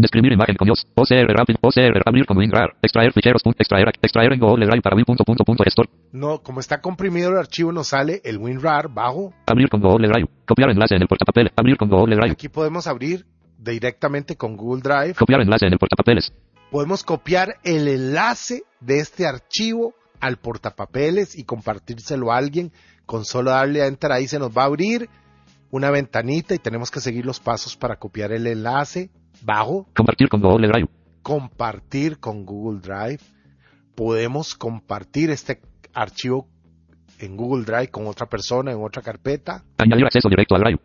Speaker 2: Describir imagen con iOS, OCR rápido, OCR abrir con WinRAR, extraer ficheros, extraer, extraer en Google Drive para Wii, punto, punto, punto, gestor,
Speaker 1: No, como está comprimido el archivo, nos sale el WinRAR bajo.
Speaker 2: Abrir con Google Drive. Copiar enlace en el portapapeles. Abrir con Google Drive.
Speaker 1: Aquí podemos abrir directamente con Google Drive.
Speaker 2: Copiar enlace en el portapapeles.
Speaker 1: Podemos copiar el enlace de este archivo al portapapeles y compartírselo a alguien. Con solo darle a enter ahí se nos va a abrir una ventanita y tenemos que seguir los pasos para copiar el enlace bajo.
Speaker 2: Compartir con Google Drive.
Speaker 1: Compartir con Google Drive. Podemos compartir este archivo en Google Drive con otra persona en otra carpeta.
Speaker 2: Añadir acceso directo al Drive.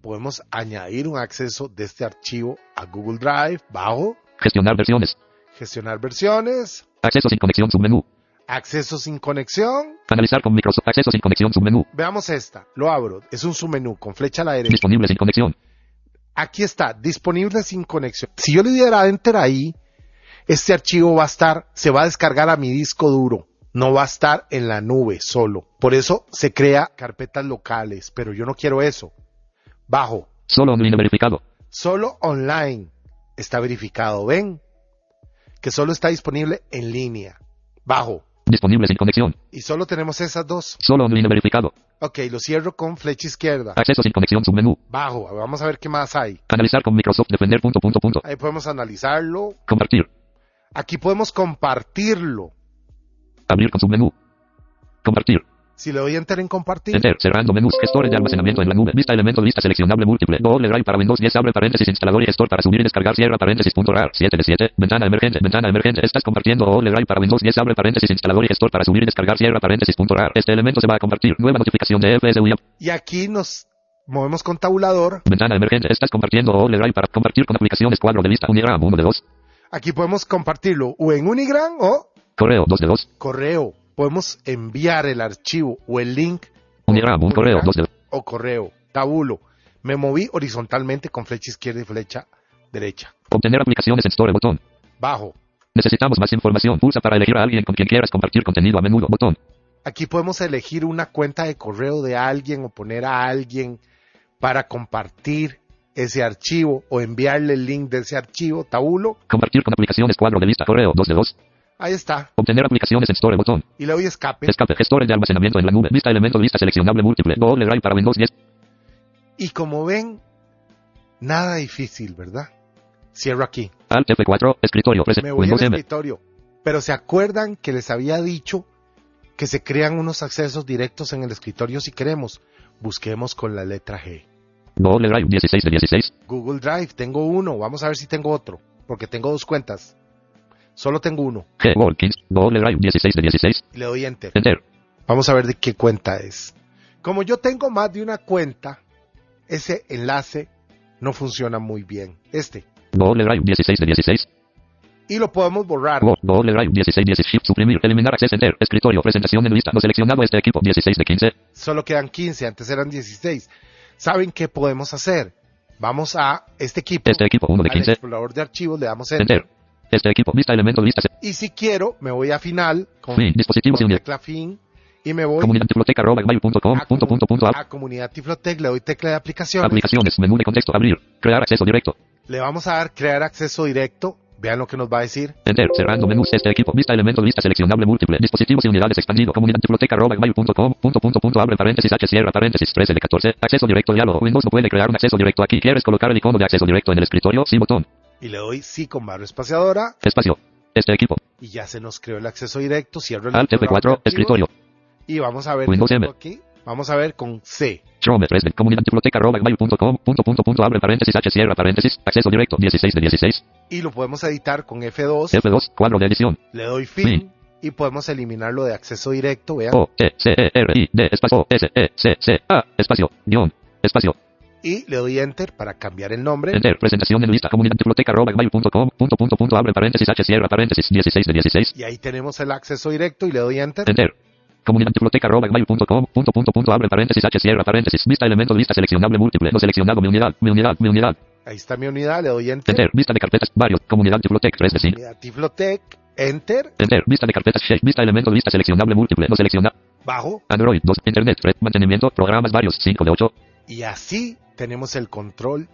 Speaker 1: Podemos añadir un acceso de este archivo a Google Drive bajo.
Speaker 2: Gestionar versiones.
Speaker 1: Gestionar versiones.
Speaker 2: Acceso sin conexión submenú.
Speaker 1: Acceso sin conexión.
Speaker 2: Analizar con Microsoft. Acceso sin conexión submenú.
Speaker 1: Veamos esta. Lo abro. Es un submenú con flecha a la derecha.
Speaker 2: Disponible sin conexión.
Speaker 1: Aquí está. Disponible sin conexión. Si yo le diera enter ahí, este archivo va a estar, se va a descargar a mi disco duro. No va a estar en la nube solo. Por eso se crea carpetas locales. Pero yo no quiero eso. Bajo.
Speaker 2: Solo online verificado.
Speaker 1: Solo online. Está verificado. ¿Ven? Que solo está disponible en línea. Bajo.
Speaker 2: Disponible sin conexión.
Speaker 1: Y solo tenemos esas dos.
Speaker 2: Solo online verificado.
Speaker 1: Ok, lo cierro con flecha izquierda.
Speaker 2: Acceso sin conexión submenú.
Speaker 1: Bajo. Vamos a ver qué más hay.
Speaker 2: Analizar con Microsoft Defender punto punto punto.
Speaker 1: Ahí podemos analizarlo.
Speaker 2: Compartir.
Speaker 1: Aquí podemos compartirlo.
Speaker 2: Abrir con submenú. Compartir.
Speaker 1: Si le doy enter en compartir,
Speaker 2: Enter. Cerrando menús. Gestores de almacenamiento en la nube. Vista elemento. Lista seleccionable múltiple. Google Drive para Windows 10. Abre paréntesis. Instalador y gestor para subir y descargar. Cierra paréntesis. Punto rar. 7 de 7. Ventana emergente. Ventana emergente. Estás compartiendo Google Drive para Windows 10. Abre paréntesis. Instalador y gestor para subir y descargar. Cierra paréntesis. Punto rar. Este elemento se va a compartir. Nueva notificación de FSUI.
Speaker 1: y aquí nos movemos con tabulador.
Speaker 2: Ventana emergente. Estás compartiendo Google Drive para compartir con aplicaciones. Cuadro de lista. Unigram 1 de 2.
Speaker 1: Aquí podemos compartirlo o en Unigram o
Speaker 2: Correo 2 de 2.
Speaker 1: correo. Podemos enviar el archivo o el link
Speaker 2: un correo 2 de 2.
Speaker 1: o correo. Tabulo. Me moví horizontalmente con flecha izquierda y flecha derecha.
Speaker 2: Obtener aplicaciones en Store. Botón.
Speaker 1: Bajo.
Speaker 2: Necesitamos más información. Pulsa para elegir a alguien con quien quieras compartir contenido a menudo. Botón.
Speaker 1: Aquí podemos elegir una cuenta de correo de alguien o poner a alguien para compartir ese archivo o enviarle el link de ese archivo. Tabulo.
Speaker 2: Compartir con aplicaciones. Cuadro de lista. Correo 2 de 2.
Speaker 1: Ahí está.
Speaker 2: Obtener aplicaciones en Store. Botón.
Speaker 1: Y le doy escape.
Speaker 2: Escape. Gestores de almacenamiento en la nube. Vista elemento. Lista seleccionable múltiple. Google Drive para Windows 10.
Speaker 1: Y como ven, nada difícil, ¿verdad? Cierro aquí.
Speaker 2: Alt F4. Escritorio.
Speaker 1: Me voy al
Speaker 2: Windows M.
Speaker 1: escritorio. Pero se acuerdan que les había dicho que se crean unos accesos directos en el escritorio si queremos. Busquemos con la letra G.
Speaker 2: Google Drive 16 de 16.
Speaker 1: Google Drive, tengo uno. Vamos a ver si tengo otro. Porque tengo dos cuentas. Solo tengo uno.
Speaker 2: G. Walkins. Google Drive 16 de 16.
Speaker 1: Y le doy enter.
Speaker 2: Enter.
Speaker 1: Vamos a ver de qué cuenta es. Como yo tengo más de una cuenta, ese enlace no funciona muy bien. Este.
Speaker 2: Google Drive 16 de 16.
Speaker 1: Y lo podemos borrar.
Speaker 2: Go- Google Drive 16 16. Shift suprimir. Eliminar acceso. Enter. Escritorio. Presentación en lista. No seleccionado este equipo. 16 de 15.
Speaker 1: Solo quedan 15, antes eran 16. ¿Saben qué podemos hacer? Vamos a este equipo.
Speaker 2: Este equipo 1 de
Speaker 1: al
Speaker 2: 15.
Speaker 1: explorador de archivos, le damos enter.
Speaker 2: Enter. Este equipo. Vista elemento. Lista.
Speaker 1: Y si quiero, me voy a final con,
Speaker 2: Fin. Dispositivos y
Speaker 1: con tecla fin y me voy
Speaker 2: Comunidad Tiflotec arroba gmail.com.
Speaker 1: a,
Speaker 2: Punto punto punto.
Speaker 1: a comunidad Tiflotec, le doy tecla de aplicaciones.
Speaker 2: Aplicaciones. Menú de contexto. Abrir. Crear acceso directo.
Speaker 1: Le vamos a dar crear acceso directo. Vean lo que nos va a decir.
Speaker 2: Enter. Cerrando menús. Este equipo. Vista elemento. Lista seleccionable múltiple. Dispositivos y unidades expandido. Comunidad Tiflotec arroba gmail.com. Punto punto punto. Abre paréntesis. H cierra paréntesis. 13 de 14. Acceso directo. Diálogo. Windows no puede crear un acceso directo aquí. ¿Quieres colocar el icono de acceso directo en el escritorio? Sí. Botón.
Speaker 1: Y le doy sí con barra espaciadora
Speaker 2: Espacio. Este equipo.
Speaker 1: y ya se nos creó el acceso directo. Cierro el
Speaker 2: Alt
Speaker 1: de
Speaker 2: F4.
Speaker 1: archivos
Speaker 2: Escritorio.
Speaker 1: Y vamos a ver
Speaker 2: Windows M.
Speaker 1: aquí. Vamos a ver con C.
Speaker 2: Chrome 3 de comunidad Tiflotec arroba gmail.com. Punto punto punto. Abre paréntesis. H cierra paréntesis. Acceso directo. 16 de 16.
Speaker 1: Y lo podemos editar con F2.
Speaker 2: F2. Cuadro de edición.
Speaker 1: Le doy fin.
Speaker 2: Fin.
Speaker 1: Y podemos eliminarlo de acceso directo. Vean.
Speaker 2: O, E, C, E, R, I, D, espacio, O, S, E, C, C, A, espacio, guion, espacio,
Speaker 1: Y le doy enter para cambiar el nombre.
Speaker 2: enter, presentación en lista, comunidad biblioteca, arroba, gmail.com, punto, punto, punto, abre paréntesis, H, cierra paréntesis, 16 de 16,
Speaker 1: Y ahí tenemos el acceso directo y le doy enter.
Speaker 2: enter, comunidad biblioteca, arroba, gmail.com, punto, punto, punto, abre paréntesis, H, cierra paréntesis, vista elemento, lista seleccionable múltiple, no seleccionado, mi unidad, mi unidad, mi unidad,
Speaker 1: Ahí está mi unidad. Le doy enter.
Speaker 2: enter, vista de carpetas, varios, comunidad biblioteca, 3 de 5,
Speaker 1: Unidad Tiflotec. Enter.
Speaker 2: enter, vista de carpetas, shape, vista elemento, lista seleccionable múltiple, no selecciona,
Speaker 1: Bajo.
Speaker 2: Android 2, internet, red, mantenimiento, programas varios, 5 de 8,
Speaker 1: Y así tenemos el control.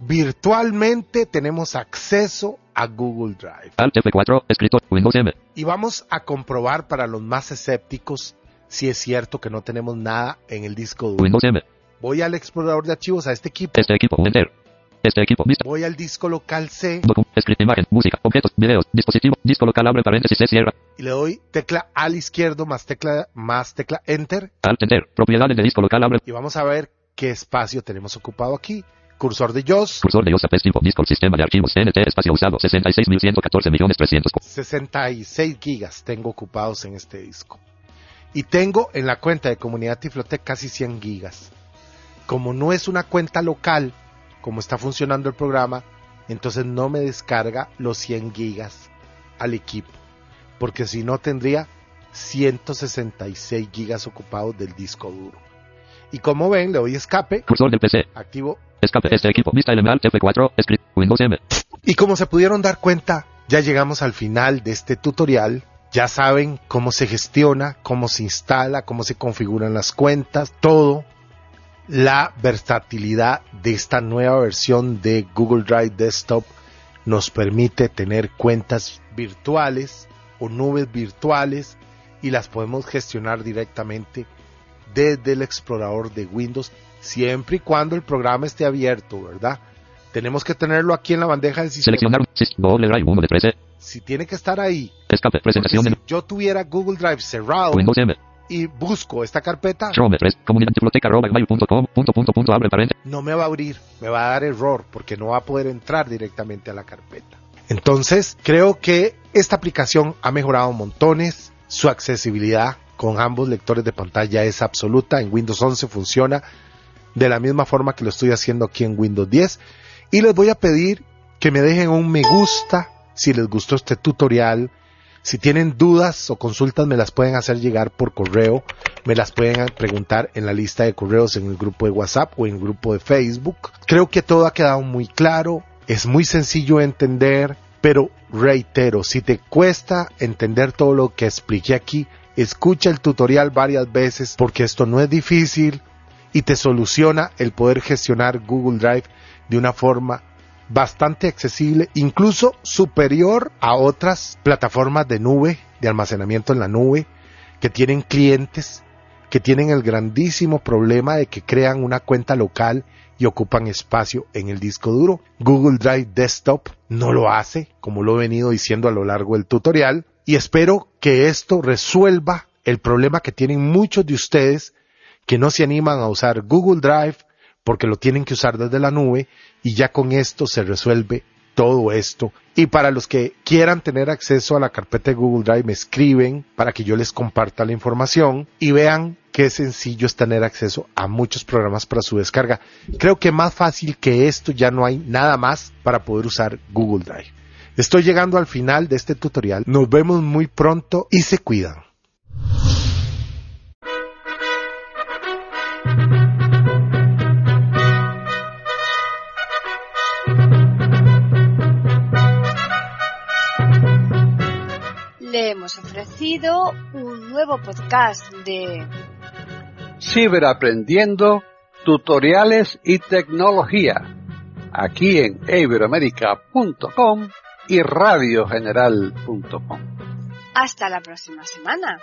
Speaker 1: Virtualmente tenemos acceso a Google Drive.
Speaker 2: Alt F4, escritor, Windows M.
Speaker 1: Y vamos a comprobar para los más escépticos si es cierto que no tenemos nada en el disco duro.
Speaker 2: Windows M.
Speaker 1: Voy al explorador de archivos a este equipo.
Speaker 2: Este equipo, Enter. Este equipo.
Speaker 1: Voy al disco local C
Speaker 2: Docu, script, imagen, música, objetos, videos, dispositivo, disco local, abre paréntesis, se cierra.
Speaker 1: y le doy tecla al izquierdo más tecla más tecla enter
Speaker 2: Alt Enter. Propiedades de disco local, abre.
Speaker 1: y vamos a ver qué espacio tenemos ocupado aquí. Cursor de JOS,
Speaker 2: Cursor de OSAP, tipo, disco, sistema de archivos, NT, espacio usado, 66.114 millones 300.
Speaker 1: 66 gigas tengo ocupados en este disco. Y tengo en la cuenta de comunidad Tiflotec casi 100 gigas. Como no es una cuenta local, como está funcionando el programa, entonces no me descarga los 100 gigas al equipo. Porque si no tendría 166 gigas ocupados del disco duro. Y como ven, le doy escape,
Speaker 2: Cursor del PC.
Speaker 1: activo
Speaker 2: Escape, este equipo, vista elemental, F4, script, Windows M.
Speaker 1: Y como se pudieron dar cuenta, ya llegamos al final de este tutorial. Ya saben cómo se gestiona, cómo se instala, cómo se configuran las cuentas, todo. La versatilidad de esta nueva versión de Google Drive Desktop nos permite tener cuentas virtuales o nubes virtuales y las podemos gestionar directamente desde el explorador de Windows siempre y cuando el programa esté abierto, ¿verdad? Tenemos que tenerlo aquí en la bandeja del sistema.
Speaker 2: Seleccionar, doble drive, 1 de 13.
Speaker 1: Si tiene que estar ahí,
Speaker 2: Escape, presentación
Speaker 1: si yo tuviera Google Drive cerrado
Speaker 2: Windows M.
Speaker 1: y busco esta carpeta,
Speaker 2: Chrome 3, comunidad biblioteca arroba gmail.com, punto, punto, punto, abre paréntesis.
Speaker 1: no me va a abrir, me va a dar error porque no va a poder entrar directamente a la carpeta. Entonces, creo que esta aplicación ha mejorado montones, su accesibilidad con ambos lectores de pantalla es absoluta, en Windows 11 funciona de la misma forma que lo estoy haciendo aquí en Windows 10 y les voy a pedir que me dejen un me gusta si les gustó este tutorial. Si tienen dudas o consultas me las pueden hacer llegar por correo, me las pueden preguntar en la lista de correos en el grupo de WhatsApp o en el grupo de Facebook. Creo que todo ha quedado muy claro, es muy sencillo de entender, pero reitero, si te cuesta entender todo lo que expliqué aquí, escucha el tutorial varias veces porque esto no es difícil y te soluciona el poder gestionar Google Drive de una forma bastante accesible, incluso superior a otras plataformas de nube, de almacenamiento en la nube, que tienen clientes que tienen el grandísimo problema de que crean una cuenta local y ocupan espacio en el disco duro. Google Drive Desktop no lo hace, como lo he venido diciendo a lo largo del tutorial, y espero que esto resuelva el problema que tienen muchos de ustedes que no se animan a usar Google Drive porque lo tienen que usar desde la nube y ya con esto se resuelve todo esto. Y para los que quieran tener acceso a la carpeta de Google Drive, me escriben para que yo les comparta la información y vean qué sencillo es tener acceso a muchos programas para su descarga. Creo que más fácil que esto ya no hay nada más para poder usar Google Drive. Estoy llegando al final de este tutorial. Nos vemos muy pronto y se cuidan.
Speaker 5: Le hemos ofrecido un nuevo podcast de
Speaker 3: Ciberaprendiendo, tutoriales y tecnología. Aquí en iberoamerica.com y radiogeneral.com.
Speaker 5: Hasta la próxima semana.